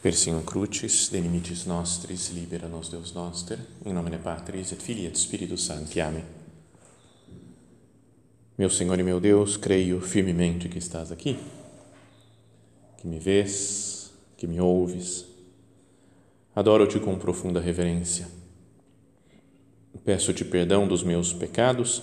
Persium crucis, de limites nostris, libera nos Deus noster, em nome Patris et Filii et Spiritus Sancti. Amém. Meu Senhor e meu Deus, creio firmemente que estás aqui, que me vês, que me ouves. Adoro-te com profunda reverência. Peço-te perdão dos meus pecados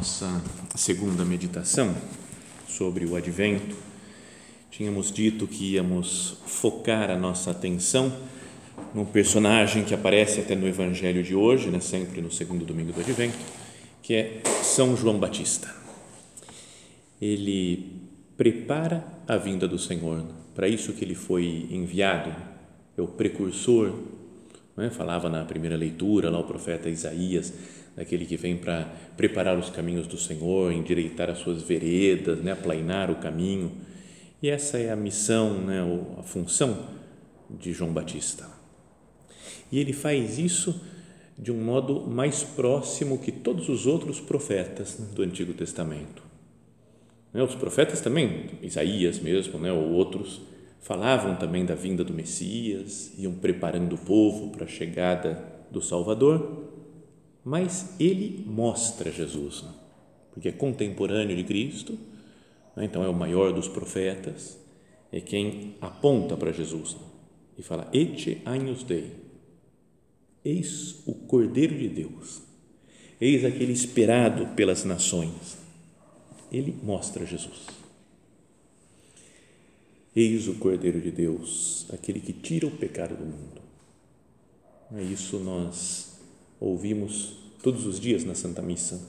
Nossa segunda meditação sobre o advento, tínhamos dito que íamos focar a nossa atenção num personagem que aparece até no evangelho de hoje, né, sempre no segundo domingo do advento, que é São João Batista. Ele prepara a vinda do Senhor, para isso que ele foi enviado, é o precursor, né? falava na primeira leitura lá o profeta Isaías, daquele que vem para preparar os caminhos do Senhor, endireitar as suas veredas, né, aplainar o caminho. E essa é a missão, né, a função de João Batista. E ele faz isso de um modo mais próximo que todos os outros profetas do Antigo Testamento. Né, os profetas também, Isaías mesmo, né, ou outros, falavam também da vinda do Messias, iam preparando o povo para a chegada do Salvador mas ele mostra Jesus, né? porque é contemporâneo de Cristo, né? então é o maior dos profetas, é quem aponta para Jesus né? e fala: Ete agnus Dei, eis o Cordeiro de Deus, eis aquele esperado pelas nações. Ele mostra Jesus. Eis o Cordeiro de Deus, aquele que tira o pecado do mundo. É isso nós ouvimos todos os dias na Santa Missa.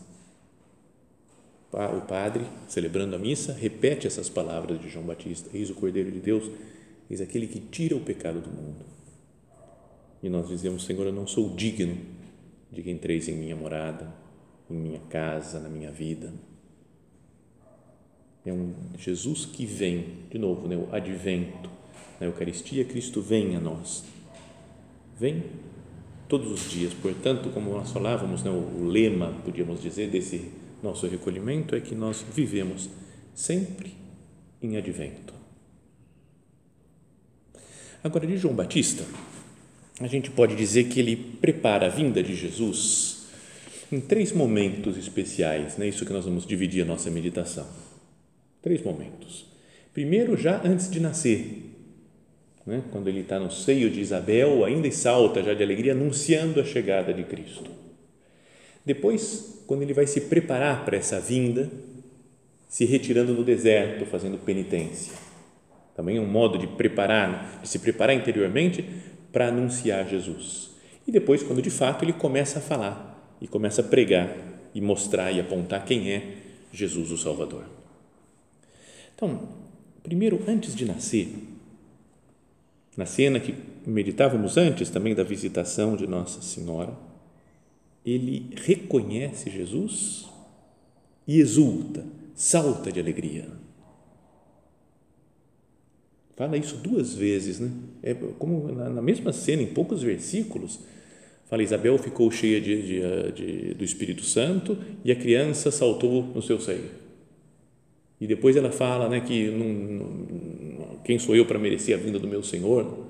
O padre, celebrando a missa, repete essas palavras de João Batista: Eis o Cordeiro de Deus, eis aquele que tira o pecado do mundo. E nós dizemos: Senhor, eu não sou digno de que entreis em minha morada, em minha casa, na minha vida. É um Jesus que vem, de novo, né, o advento. Na Eucaristia, Cristo vem a nós. Vem todos os dias. Portanto, como nós falávamos, né, o lema, podíamos dizer, desse nosso recolhimento é que nós vivemos sempre em advento. Agora, de João Batista, a gente pode dizer que ele prepara a vinda de Jesus em três momentos especiais, né? isso que nós vamos dividir a nossa meditação. Três momentos. Primeiro, já antes de nascer, né? quando ele está no seio de Isabel, ainda e salta já de alegria, anunciando a chegada de Cristo. Depois, quando ele vai se preparar para essa vinda, se retirando no deserto, fazendo penitência. Também é um modo de preparar, de se preparar interiormente para anunciar Jesus. E depois, quando de fato ele começa a falar e começa a pregar e mostrar e apontar quem é Jesus o Salvador. Então, primeiro, antes de nascer, na cena que meditávamos antes também da visitação de Nossa Senhora, ele reconhece Jesus e exulta, salta de alegria. Fala isso duas vezes, né? É como na mesma cena, em poucos versículos, fala Isabel ficou cheia de, de, de, do Espírito Santo e a criança saltou no seu seio. E depois ela fala, né, que não quem sou eu para merecer a vinda do meu Senhor?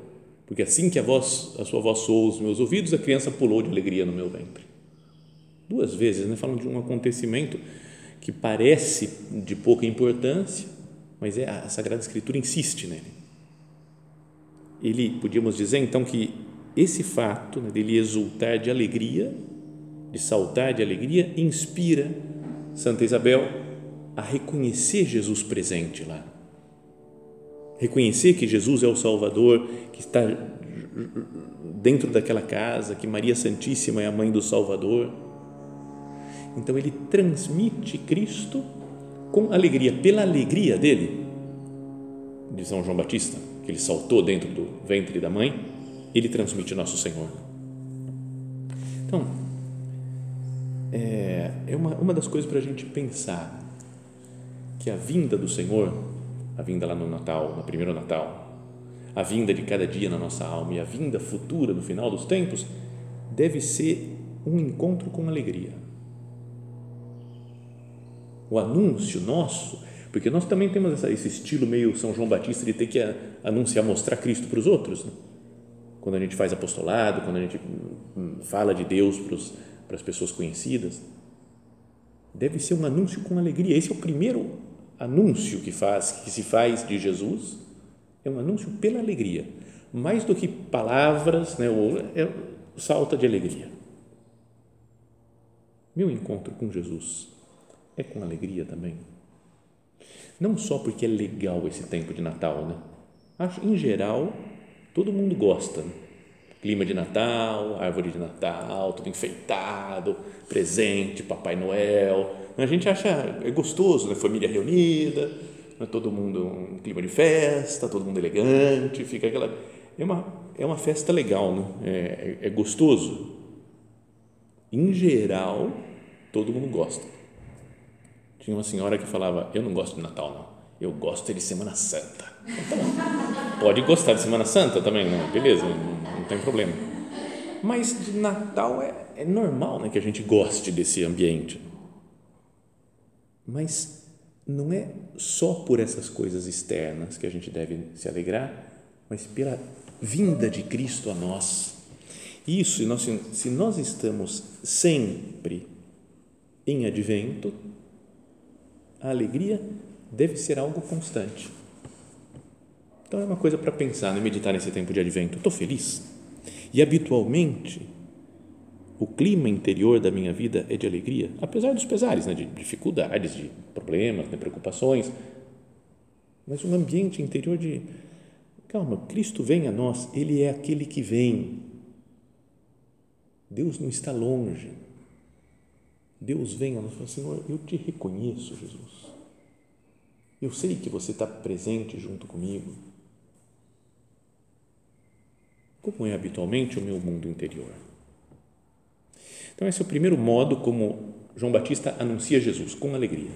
Porque assim que a, voz, a sua voz soou os meus ouvidos, a criança pulou de alegria no meu ventre. Duas vezes, né? falam de um acontecimento que parece de pouca importância, mas é, a Sagrada Escritura insiste nele. Ele, podíamos dizer então que esse fato né, dele exultar de alegria, de saltar de alegria, inspira Santa Isabel a reconhecer Jesus presente lá reconhecer que Jesus é o Salvador, que está dentro daquela casa, que Maria Santíssima é a mãe do Salvador. Então ele transmite Cristo com alegria, pela alegria dele, de São João Batista, que ele saltou dentro do ventre da mãe, ele transmite nosso Senhor. Então, é, é uma, uma das coisas para a gente pensar que a vinda do Senhor, a vinda lá no Natal, no primeiro Natal, a vinda de cada dia na nossa alma e a vinda futura no final dos tempos, deve ser um encontro com alegria. O anúncio nosso, porque nós também temos essa, esse estilo meio São João Batista de ter que anunciar, mostrar Cristo para os outros. Né? Quando a gente faz apostolado, quando a gente hum, fala de Deus para, os, para as pessoas conhecidas, deve ser um anúncio com alegria. Esse é o primeiro anúncio que faz, que se faz de Jesus, é um anúncio pela alegria, mais do que palavras, né? Ou, é, salta de alegria. Meu encontro com Jesus é com alegria também. Não só porque é legal esse tempo de Natal, né? Acho, em geral, todo mundo gosta. Né? Clima de Natal, árvore de Natal, tudo enfeitado, presente, Papai Noel. A gente acha é gostoso, né? Família reunida, né? todo mundo um clima de festa, todo mundo elegante, fica aquela é uma é uma festa legal, né? é, é, é gostoso. Em geral, todo mundo gosta tinha uma senhora que falava: Eu não gosto de Natal, não. Eu gosto de Semana Santa. Então, pode gostar de Semana Santa também, não? Beleza, tem problema. Mas de Natal é, é normal né, que a gente goste desse ambiente. Mas não é só por essas coisas externas que a gente deve se alegrar, mas pela vinda de Cristo a nós. Isso, se nós, se nós estamos sempre em advento, a alegria deve ser algo constante. Então é uma coisa para pensar, né? meditar nesse tempo de advento. Estou feliz? E habitualmente o clima interior da minha vida é de alegria, apesar dos pesares, né? de dificuldades, de problemas, de preocupações, mas um ambiente interior de calma, Cristo vem a nós, Ele é aquele que vem. Deus não está longe. Deus vem a nós e fala, Senhor, eu te reconheço, Jesus. Eu sei que você está presente junto comigo. Como é habitualmente o meu mundo interior? Então, esse é o primeiro modo como João Batista anuncia Jesus, com alegria.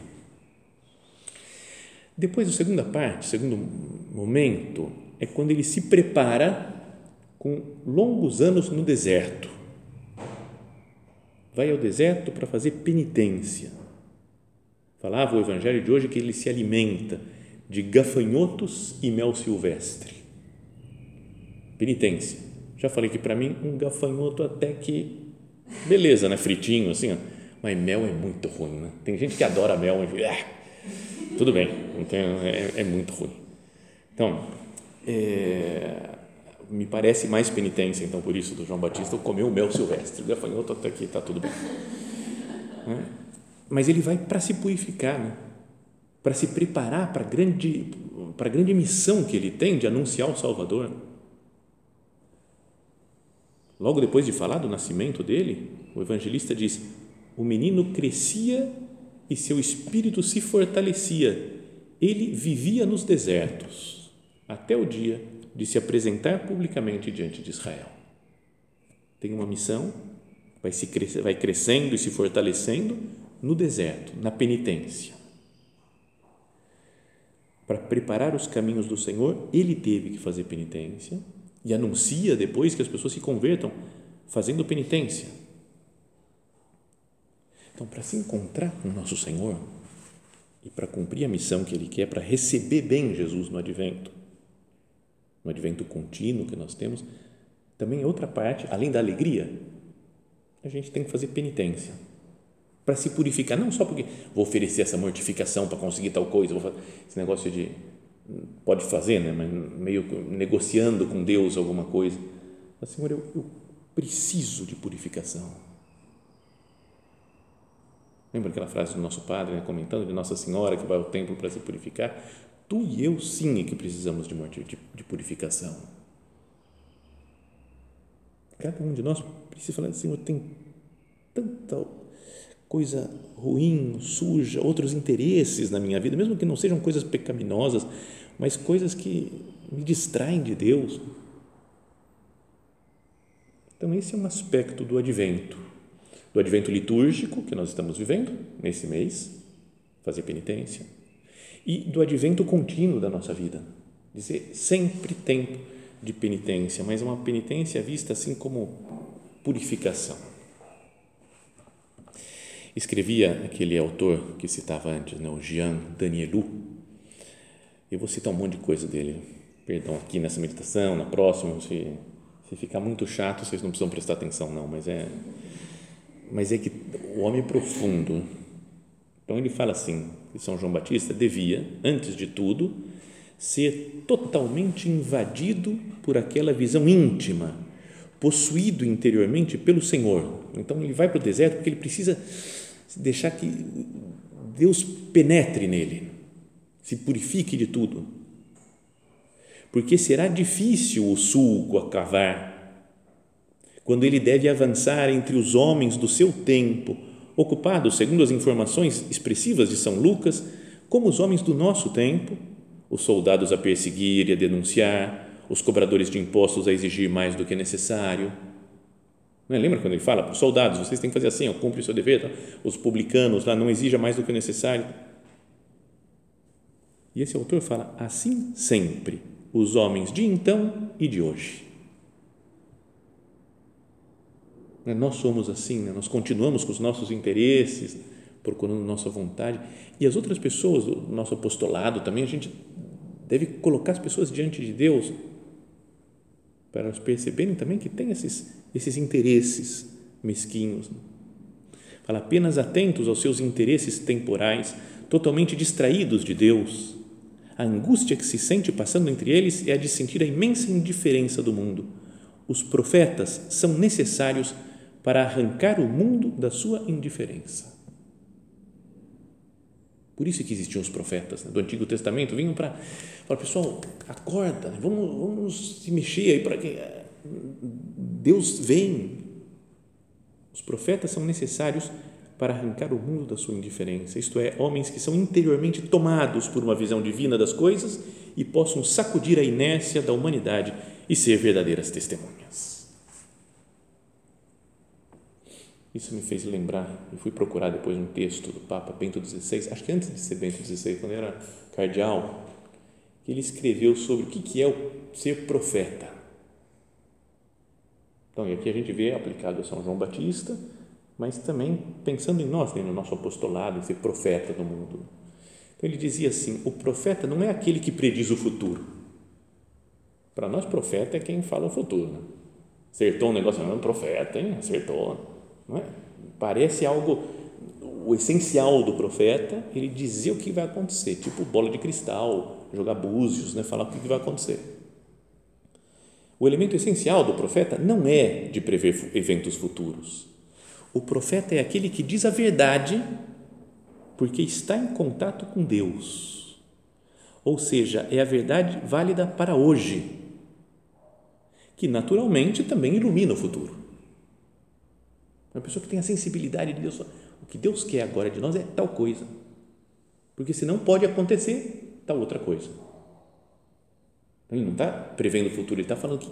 Depois, a segunda parte, o segundo momento, é quando ele se prepara com longos anos no deserto vai ao deserto para fazer penitência. Falava o evangelho de hoje que ele se alimenta de gafanhotos e mel silvestre. Penitência. Já falei que para mim um gafanhoto até que beleza, né, fritinho assim, ó. mas mel é muito ruim, né? Tem gente que adora mel, mas ah, tudo bem, tem, é, é muito ruim. Então, é, me parece mais penitência, então, por isso, do João Batista, comer o mel silvestre. O gafanhoto até aqui está tudo bem. Né? Mas ele vai para se purificar, né? para se preparar para a grande, para a grande missão que ele tem de anunciar o Salvador. Logo depois de falar do nascimento dele, o evangelista diz: o menino crescia e seu espírito se fortalecia. Ele vivia nos desertos até o dia de se apresentar publicamente diante de Israel. Tem uma missão, vai, se crescer, vai crescendo e se fortalecendo no deserto, na penitência. Para preparar os caminhos do Senhor, ele teve que fazer penitência e anuncia depois que as pessoas se convertam fazendo penitência. Então, para se encontrar com nosso Senhor e para cumprir a missão que Ele quer, para receber bem Jesus no advento, no advento contínuo que nós temos, também é outra parte, além da alegria, a gente tem que fazer penitência para se purificar, não só porque vou oferecer essa mortificação para conseguir tal coisa, vou fazer esse negócio de pode fazer, né, mas meio negociando com Deus alguma coisa. Mas, Senhor, eu, eu preciso de purificação. Lembra aquela frase do nosso padre, né, comentando de Nossa Senhora que vai ao templo para se purificar? Tu e eu, sim, é que precisamos de, morte, de, de purificação. Cada um de nós precisa falar, Senhor, tem tanta coisa ruim, suja, outros interesses na minha vida, mesmo que não sejam coisas pecaminosas, mas coisas que me distraem de Deus. Então, esse é um aspecto do advento, do advento litúrgico que nós estamos vivendo nesse mês, fazer penitência, e do advento contínuo da nossa vida, dizer sempre tempo de penitência, mas uma penitência vista assim como purificação. Escrevia aquele autor que citava antes, né, o Jean Danielou. Eu vou citar um monte de coisa dele, perdão, aqui nessa meditação, na próxima, se, se ficar muito chato, vocês não precisam prestar atenção, não, mas é, mas é que o homem profundo. Então ele fala assim: que São João Batista devia, antes de tudo, ser totalmente invadido por aquela visão íntima, possuído interiormente pelo Senhor. Então ele vai para o deserto porque ele precisa deixar que Deus penetre nele, se purifique de tudo. Porque será difícil o sulco a cavar quando ele deve avançar entre os homens do seu tempo, ocupados, segundo as informações expressivas de São Lucas, como os homens do nosso tempo, os soldados a perseguir e a denunciar, os cobradores de impostos a exigir mais do que necessário. Não é? Lembra quando ele fala para os soldados, vocês têm que fazer assim, ó, cumpre o seu dever, tá? os publicanos lá não exija mais do que é necessário. E esse autor fala, assim sempre, os homens de então e de hoje. Né? Nós somos assim, né? nós continuamos com os nossos interesses, procurando nossa vontade. E as outras pessoas do nosso apostolado também, a gente deve colocar as pessoas diante de Deus para elas perceberem também que tem esses, esses interesses mesquinhos. Fala apenas atentos aos seus interesses temporais, totalmente distraídos de Deus. A angústia que se sente passando entre eles é a de sentir a imensa indiferença do mundo. Os profetas são necessários para arrancar o mundo da sua indiferença. Por isso que existiam os profetas né, do Antigo Testamento, vinham para falar, pessoal, acorda, né, vamos, vamos se mexer aí para que eh, Deus vem. Os profetas são necessários para arrancar o mundo da sua indiferença, isto é, homens que são interiormente tomados por uma visão divina das coisas e possam sacudir a inércia da humanidade e ser verdadeiras testemunhas. Isso me fez lembrar, e fui procurar depois um texto do Papa Bento XVI, acho que antes de ser Bento XVI, quando era cardeal, que ele escreveu sobre o que é o ser profeta. Então, e aqui a gente vê aplicado a São João Batista, mas também pensando em nós, né, no nosso apostolado, em ser profeta do mundo. Então, ele dizia assim: o profeta não é aquele que prediz o futuro. Para nós, profeta é quem fala o futuro. Né? Acertou um negócio, não é um profeta, hein? Acertou é? Parece algo, o essencial do profeta, ele dizer o que vai acontecer, tipo bola de cristal, jogar búzios, né? falar o que vai acontecer. O elemento essencial do profeta não é de prever eventos futuros. O profeta é aquele que diz a verdade porque está em contato com Deus. Ou seja, é a verdade válida para hoje, que naturalmente também ilumina o futuro. Uma pessoa que tem a sensibilidade de Deus. O que Deus quer agora de nós é tal coisa. Porque senão pode acontecer tal outra coisa. Ele não está prevendo o futuro, ele está falando que,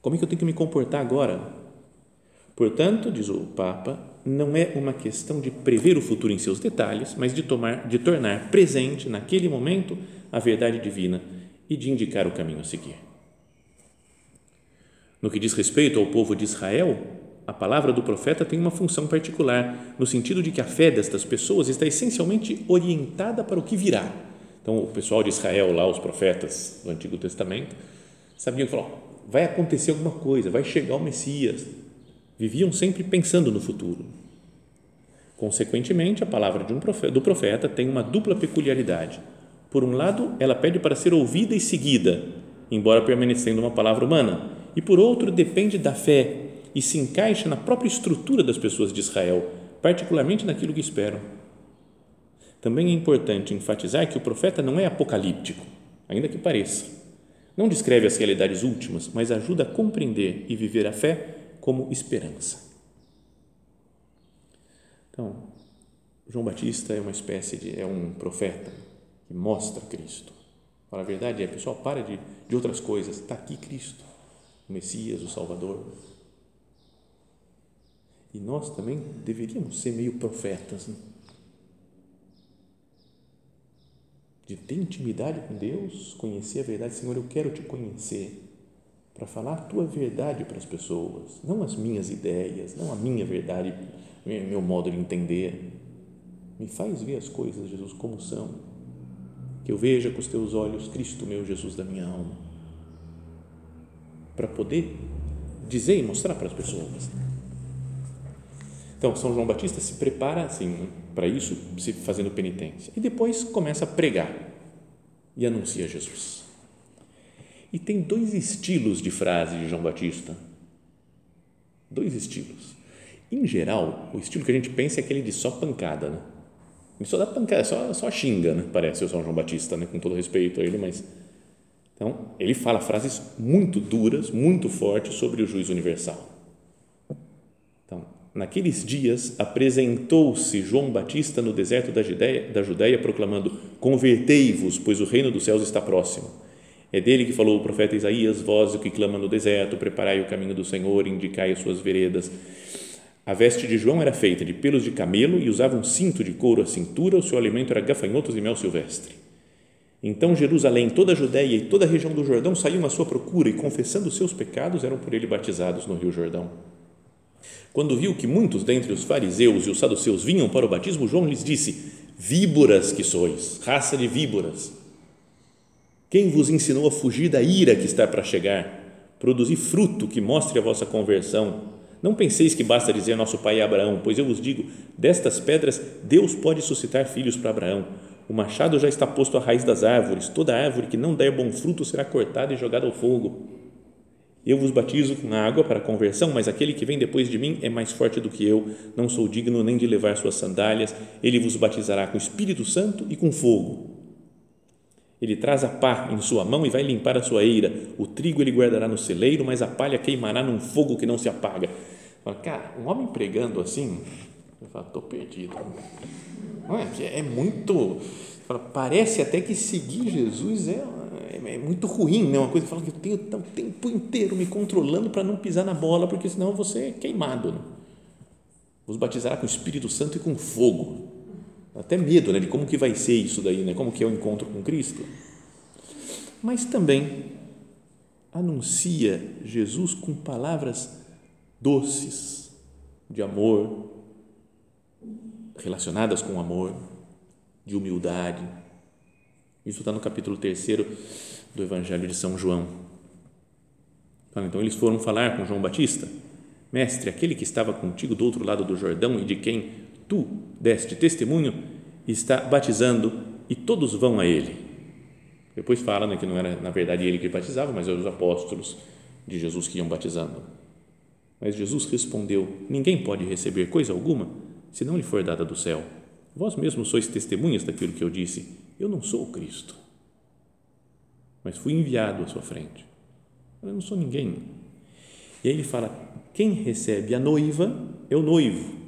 como é que eu tenho que me comportar agora. Portanto, diz o Papa, não é uma questão de prever o futuro em seus detalhes, mas de, tomar, de tornar presente naquele momento a verdade divina e de indicar o caminho a seguir. No que diz respeito ao povo de Israel, a palavra do profeta tem uma função particular, no sentido de que a fé destas pessoas está essencialmente orientada para o que virá. Então, o pessoal de Israel, lá, os profetas do Antigo Testamento, sabiam que vai acontecer alguma coisa, vai chegar o Messias. Viviam sempre pensando no futuro. Consequentemente, a palavra um profeta, do profeta tem uma dupla peculiaridade. Por um lado, ela pede para ser ouvida e seguida, embora permanecendo uma palavra humana, e por outro, depende da fé e se encaixa na própria estrutura das pessoas de Israel, particularmente naquilo que esperam. Também é importante enfatizar que o profeta não é apocalíptico, ainda que pareça. Não descreve as realidades últimas, mas ajuda a compreender e viver a fé como esperança. Então, João Batista é uma espécie de, é um profeta que mostra Cristo. Fala a verdade, é, pessoal, para de, de outras coisas, está aqui Cristo, o Messias, o Salvador. E nós também deveríamos ser meio profetas, né? de ter intimidade com Deus, conhecer a verdade. Senhor, eu quero te conhecer para falar a tua verdade para as pessoas, não as minhas ideias, não a minha verdade, meu modo de entender. Me faz ver as coisas, Jesus, como são. Que eu veja com os teus olhos Cristo, meu Jesus da minha alma. Para poder dizer e mostrar para as pessoas. Então, São João Batista se prepara assim para isso, se fazendo penitência. E depois começa a pregar e anuncia Jesus. E tem dois estilos de frase de João Batista. Dois estilos. Em geral, o estilo que a gente pensa é aquele de só pancada, né? Ele só dá pancada, só, só xinga, né? Parece o São João Batista, né? Com todo respeito a ele, mas. Então, ele fala frases muito duras, muito fortes sobre o juízo universal. Naqueles dias, apresentou-se João Batista no deserto da Judéia, da Judéia proclamando: Convertei-vos, pois o reino dos céus está próximo. É dele que falou o profeta Isaías: Vós, o que clama no deserto, preparai o caminho do Senhor, indicai as suas veredas. A veste de João era feita de pelos de camelo e usava um cinto de couro à cintura, o seu alimento era gafanhotos e mel silvestre. Então Jerusalém, toda a Judéia e toda a região do Jordão saíam à sua procura e, confessando seus pecados, eram por ele batizados no rio Jordão. Quando viu que muitos dentre os fariseus e os saduceus vinham para o batismo, João lhes disse: Víboras que sois, raça de víboras. Quem vos ensinou a fugir da ira que está para chegar? Produzir fruto que mostre a vossa conversão não penseis que basta dizer nosso pai é Abraão, pois eu vos digo: destas pedras Deus pode suscitar filhos para Abraão. O machado já está posto à raiz das árvores, toda árvore que não der bom fruto será cortada e jogada ao fogo. Eu vos batizo com água para conversão, mas aquele que vem depois de mim é mais forte do que eu, não sou digno nem de levar suas sandálias. Ele vos batizará com Espírito Santo e com fogo. Ele traz a pá em sua mão e vai limpar a sua eira. O trigo ele guardará no celeiro, mas a palha queimará num fogo que não se apaga. Fala, cara, um homem pregando assim, eu falo, estou perdido. Não é? é muito. Fala, parece até que seguir Jesus é, é, é muito ruim, né? Uma coisa que fala que eu tenho o tempo inteiro me controlando para não pisar na bola, porque senão vou ser queimado. Né? Vos batizará com o Espírito Santo e com fogo até medo né, de como que vai ser isso daí, né, como que é o encontro com Cristo. Mas também anuncia Jesus com palavras doces, de amor, relacionadas com amor, de humildade. Isso está no capítulo 3 do Evangelho de São João. Então, eles foram falar com João Batista, mestre, aquele que estava contigo do outro lado do Jordão e de quem tu deste testemunho, está batizando e todos vão a ele. Depois fala né, que não era na verdade ele que batizava, mas eram os apóstolos de Jesus que iam batizando. Mas Jesus respondeu: Ninguém pode receber coisa alguma se não lhe for dada do céu. Vós mesmos sois testemunhas daquilo que eu disse. Eu não sou o Cristo, mas fui enviado à sua frente. Eu não sou ninguém. E aí ele fala: quem recebe a noiva é o noivo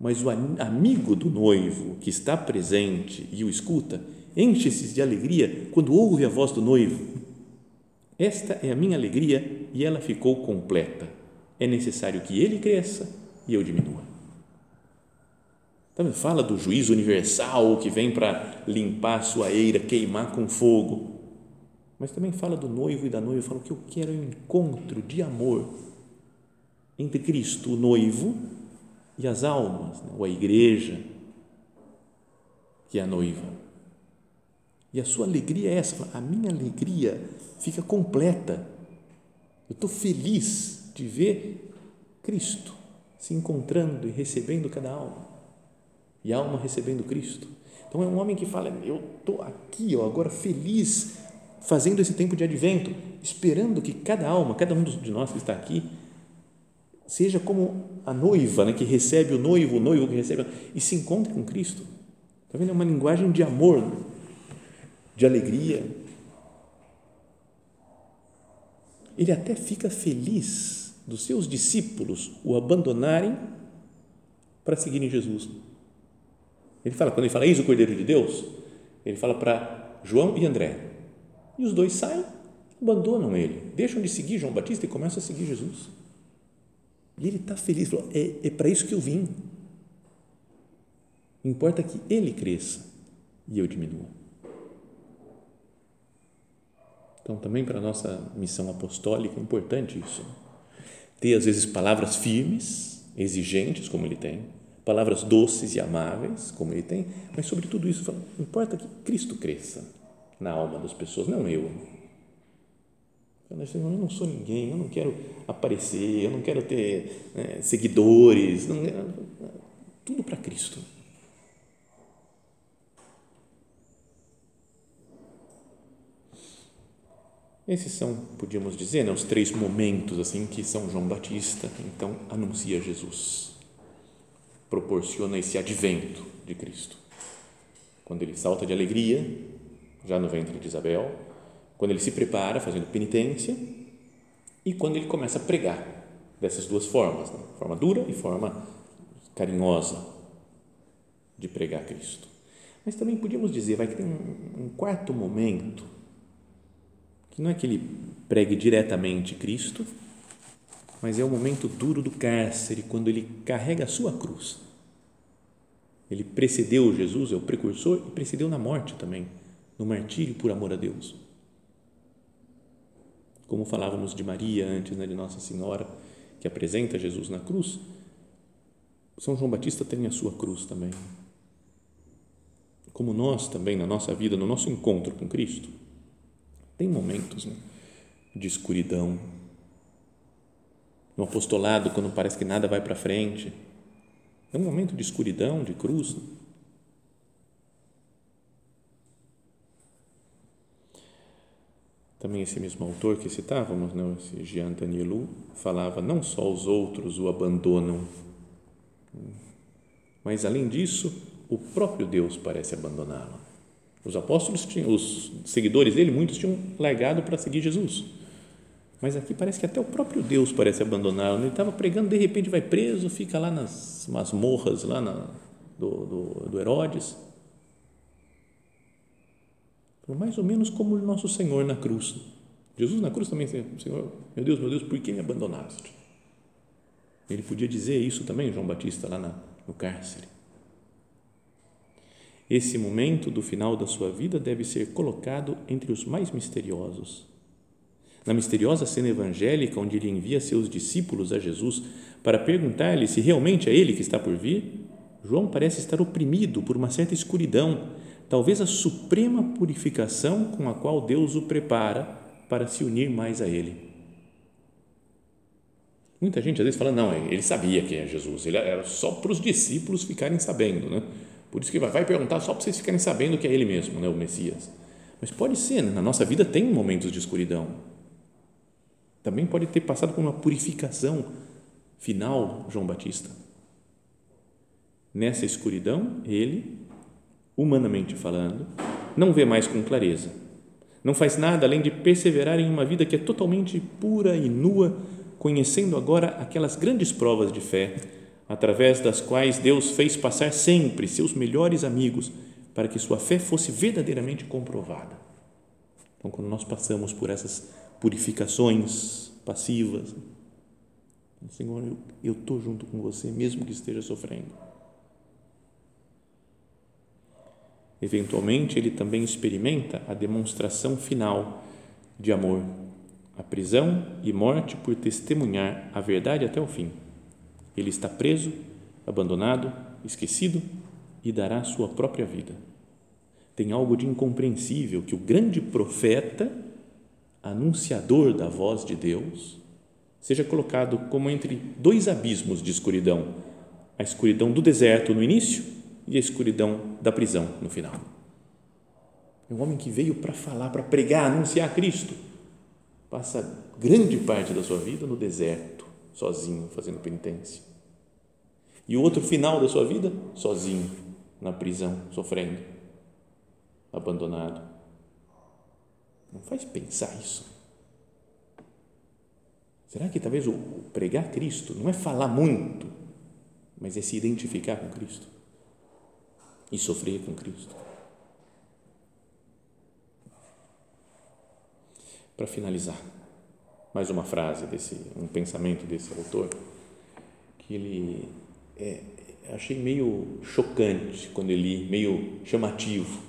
mas o amigo do noivo que está presente e o escuta enche-se de alegria quando ouve a voz do noivo. Esta é a minha alegria e ela ficou completa. É necessário que ele cresça e eu diminua. Também fala do juízo universal que vem para limpar a sua eira, queimar com fogo. Mas também fala do noivo e da noiva, fala que eu quero é um encontro de amor entre Cristo, o noivo, e as almas, né? ou a igreja, que é a noiva. E a sua alegria é essa, a minha alegria fica completa. Eu estou feliz de ver Cristo se encontrando e recebendo cada alma, e alma recebendo Cristo. Então é um homem que fala: Eu estou aqui, ó, agora feliz, fazendo esse tempo de advento, esperando que cada alma, cada um de nós que está aqui, seja como a noiva né, que recebe o noivo, o noivo que recebe, e se encontre com Cristo. Está vendo? É uma linguagem de amor, de alegria. Ele até fica feliz dos seus discípulos o abandonarem para seguirem Jesus. Ele fala, quando ele fala, eis o Cordeiro de Deus, ele fala para João e André. E os dois saem, abandonam ele, deixam de seguir João Batista e começam a seguir Jesus. E ele está feliz, falou, é, é para isso que eu vim. Importa que ele cresça e eu diminua. Então, também para a nossa missão apostólica é importante isso. Ter, às vezes, palavras firmes, exigentes, como ele tem, palavras doces e amáveis, como ele tem, mas sobre tudo isso, fala, importa que Cristo cresça na alma das pessoas, não eu. Eu não sou ninguém, eu não quero aparecer, eu não quero ter né, seguidores, não, tudo para Cristo. Esses são, podíamos dizer, né, os três momentos assim que São João Batista então anuncia Jesus, proporciona esse advento de Cristo. Quando ele salta de alegria, já no ventre de Isabel, quando ele se prepara fazendo penitência e quando ele começa a pregar dessas duas formas, né? forma dura e forma carinhosa de pregar Cristo. Mas também podíamos dizer, vai que tem um, um quarto momento que não é que ele pregue diretamente Cristo, mas é o momento duro do cárcere, quando ele carrega a sua cruz. Ele precedeu Jesus, é o precursor, e precedeu na morte também, no martírio por amor a Deus. Como falávamos de Maria antes, né, de Nossa Senhora, que apresenta Jesus na cruz, São João Batista tem a sua cruz também. Como nós também, na nossa vida, no nosso encontro com Cristo, tem momentos né, de escuridão. No apostolado, quando parece que nada vai para frente, é um momento de escuridão, de cruz. Também esse mesmo autor que citávamos, né, esse Jean Danielou, falava não só os outros o abandonam, mas além disso, o próprio Deus parece abandoná-lo. Os apóstolos tinham, os seguidores dele, muitos tinham largado para seguir Jesus. Mas aqui parece que até o próprio Deus parece abandoná-lo. Ele estava pregando, de repente vai preso, fica lá nas masmorras lá na, do, do, do Herodes. Mais ou menos como o nosso Senhor na cruz. Jesus na cruz também, Senhor, meu Deus, meu Deus, por que me abandonaste? Ele podia dizer isso também, João Batista, lá na, no cárcere. Esse momento do final da sua vida deve ser colocado entre os mais misteriosos. Na misteriosa cena evangélica, onde ele envia seus discípulos a Jesus para perguntar-lhe se realmente é ele que está por vir, João parece estar oprimido por uma certa escuridão, talvez a suprema purificação com a qual Deus o prepara para se unir mais a ele. Muita gente às vezes fala, não, ele sabia quem é Jesus, ele era só para os discípulos ficarem sabendo, né? Por isso que vai, vai perguntar só para vocês ficarem sabendo que é Ele mesmo, né, o Messias. Mas pode ser, né? na nossa vida tem momentos de escuridão. Também pode ter passado por uma purificação final, João Batista. Nessa escuridão, ele, humanamente falando, não vê mais com clareza. Não faz nada além de perseverar em uma vida que é totalmente pura e nua, conhecendo agora aquelas grandes provas de fé através das quais Deus fez passar sempre seus melhores amigos para que sua fé fosse verdadeiramente comprovada. Então, quando nós passamos por essas purificações passivas, Senhor, eu estou junto com você, mesmo que esteja sofrendo. Eventualmente, ele também experimenta a demonstração final de amor, a prisão e morte por testemunhar a verdade até o fim ele está preso, abandonado, esquecido e dará sua própria vida. Tem algo de incompreensível que o grande profeta, anunciador da voz de Deus, seja colocado como entre dois abismos de escuridão: a escuridão do deserto no início e a escuridão da prisão no final. É um homem que veio para falar, para pregar, anunciar Cristo. Passa grande parte da sua vida no deserto, sozinho, fazendo penitência. E o outro final da sua vida, sozinho, na prisão, sofrendo, abandonado. Não faz pensar isso. Será que talvez o pregar Cristo não é falar muito, mas é se identificar com Cristo e sofrer com Cristo. Para finalizar, mais uma frase desse, um pensamento desse autor que ele é, achei meio chocante quando ele meio chamativo,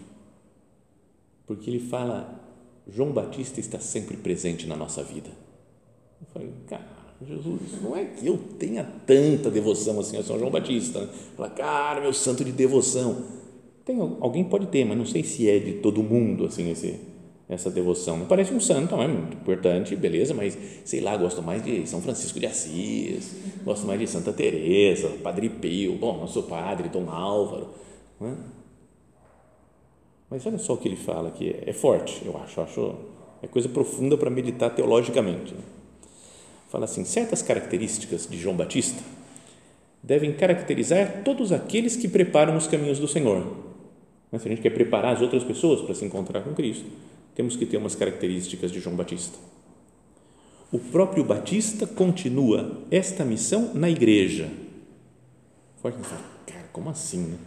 porque ele fala João Batista está sempre presente na nossa vida. Eu falei, cara, Jesus, não é que eu tenha tanta devoção assim a São João Batista. Né? Fala, cara, meu santo de devoção. Tem, alguém pode ter, mas não sei se é de todo mundo assim esse essa devoção. Parece um santo, é muito importante, beleza, mas sei lá, gosto mais de São Francisco de Assis, gosto mais de Santa Teresa, Padre Pio, bom, nosso padre Dom Álvaro, é? Mas olha só o que ele fala aqui, é forte, eu acho, acho é coisa profunda para meditar teologicamente. Né? Fala assim, certas características de João Batista devem caracterizar todos aqueles que preparam os caminhos do Senhor. Se a gente quer preparar as outras pessoas para se encontrar com Cristo, temos que ter umas características de João Batista. O próprio Batista continua esta missão na igreja. Forte cara, como assim? Né?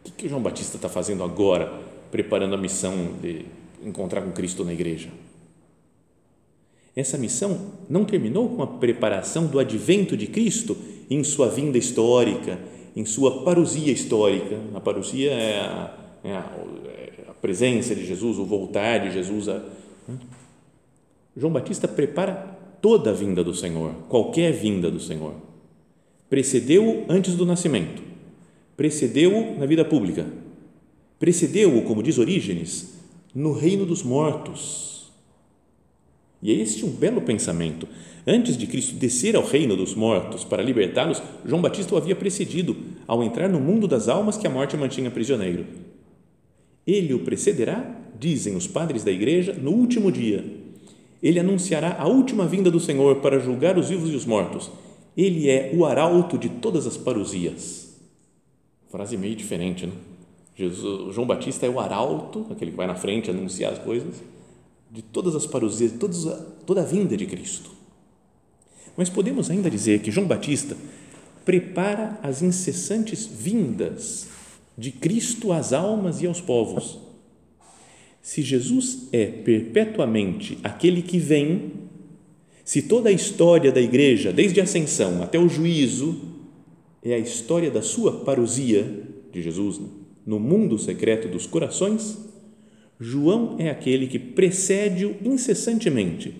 O que, que João Batista está fazendo agora, preparando a missão de encontrar com Cristo na igreja? Essa missão não terminou com a preparação do advento de Cristo em sua vinda histórica, em sua parousia histórica. A parousia é a, é a, presença de Jesus, o voltar de Jesus. A, né? João Batista prepara toda a vinda do Senhor, qualquer vinda do Senhor. Precedeu-o antes do nascimento, precedeu-o na vida pública, precedeu-o, como diz Orígenes, no reino dos mortos. E é este um belo pensamento. Antes de Cristo descer ao reino dos mortos para libertá-los, João Batista o havia precedido ao entrar no mundo das almas que a morte mantinha prisioneiro. Ele o precederá, dizem os padres da igreja, no último dia. Ele anunciará a última vinda do Senhor para julgar os vivos e os mortos. Ele é o arauto de todas as parousias. Frase meio diferente, né? Jesus, João Batista é o arauto, aquele que vai na frente anunciar as coisas, de todas as parousias, todas, toda a vinda de Cristo. Mas podemos ainda dizer que João Batista prepara as incessantes vindas de Cristo às almas e aos povos. Se Jesus é perpetuamente aquele que vem, se toda a história da igreja, desde a ascensão até o juízo, é a história da sua parousia de Jesus né? No mundo secreto dos corações, João é aquele que precede-o incessantemente,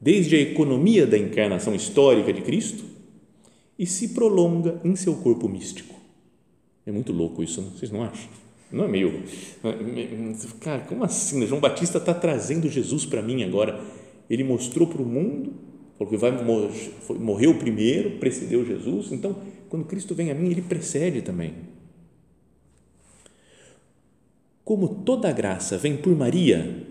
desde a economia da encarnação histórica de Cristo e se prolonga em seu corpo místico. É muito louco isso, não? vocês não acham? Não é meio. Cara, como assim? João Batista está trazendo Jesus para mim agora. Ele mostrou para o mundo, porque vai morreu primeiro, precedeu Jesus. Então, quando Cristo vem a mim, ele precede também. Como toda graça vem por Maria,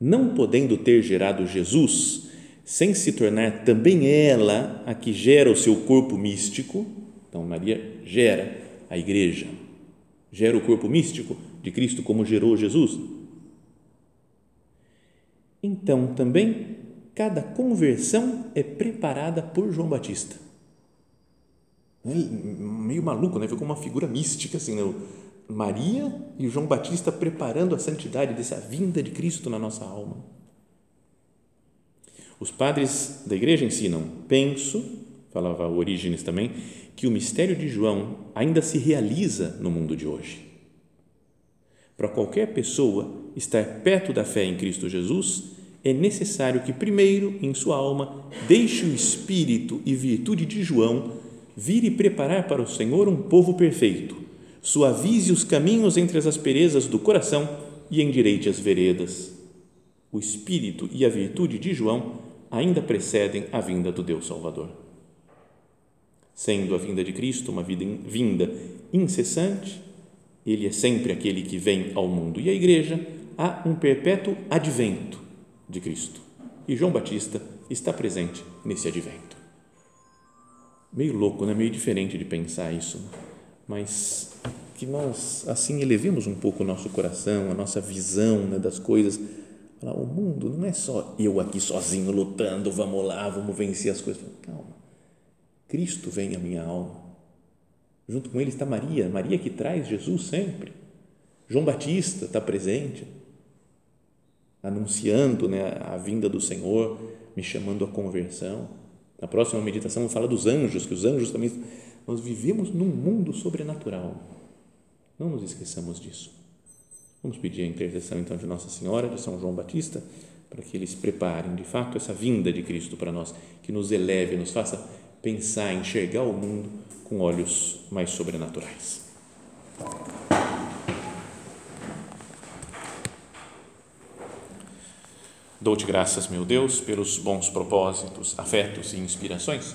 não podendo ter gerado Jesus, sem se tornar também ela a que gera o seu corpo místico, então Maria gera a igreja, gera o corpo místico de Cristo como gerou Jesus. Então, também, cada conversão é preparada por João Batista. Meio maluco, né? Foi como uma figura mística, assim, né? Maria e João Batista preparando a santidade dessa vinda de Cristo na nossa alma. Os padres da igreja ensinam, penso, falava Orígenes também, que o mistério de João ainda se realiza no mundo de hoje. Para qualquer pessoa estar perto da fé em Cristo Jesus, é necessário que, primeiro, em sua alma, deixe o espírito e virtude de João vir e preparar para o Senhor um povo perfeito, suavize os caminhos entre as asperezas do coração e endireite as veredas. O espírito e a virtude de João ainda precedem a vinda do Deus Salvador sendo a vinda de Cristo uma vinda incessante, ele é sempre aquele que vem ao mundo e a igreja há um perpétuo advento de Cristo. E João Batista está presente nesse advento. Meio louco, né? meio diferente de pensar isso, mas que nós assim elevemos um pouco o nosso coração, a nossa visão né, das coisas. o mundo não é só eu aqui sozinho lutando, vamos lá, vamos vencer as coisas. Calma Cristo vem à minha alma. Junto com ele está Maria, Maria que traz Jesus sempre. João Batista está presente, anunciando né, a vinda do Senhor, me chamando à conversão. Na próxima meditação fala dos anjos, que os anjos também. Nós vivemos num mundo sobrenatural. Não nos esqueçamos disso. Vamos pedir a intercessão então de Nossa Senhora, de São João Batista, para que eles preparem de fato essa vinda de Cristo para nós, que nos eleve, nos faça pensar, enxergar o mundo com olhos mais sobrenaturais. Dou-te graças, meu Deus, pelos bons propósitos, afetos e inspirações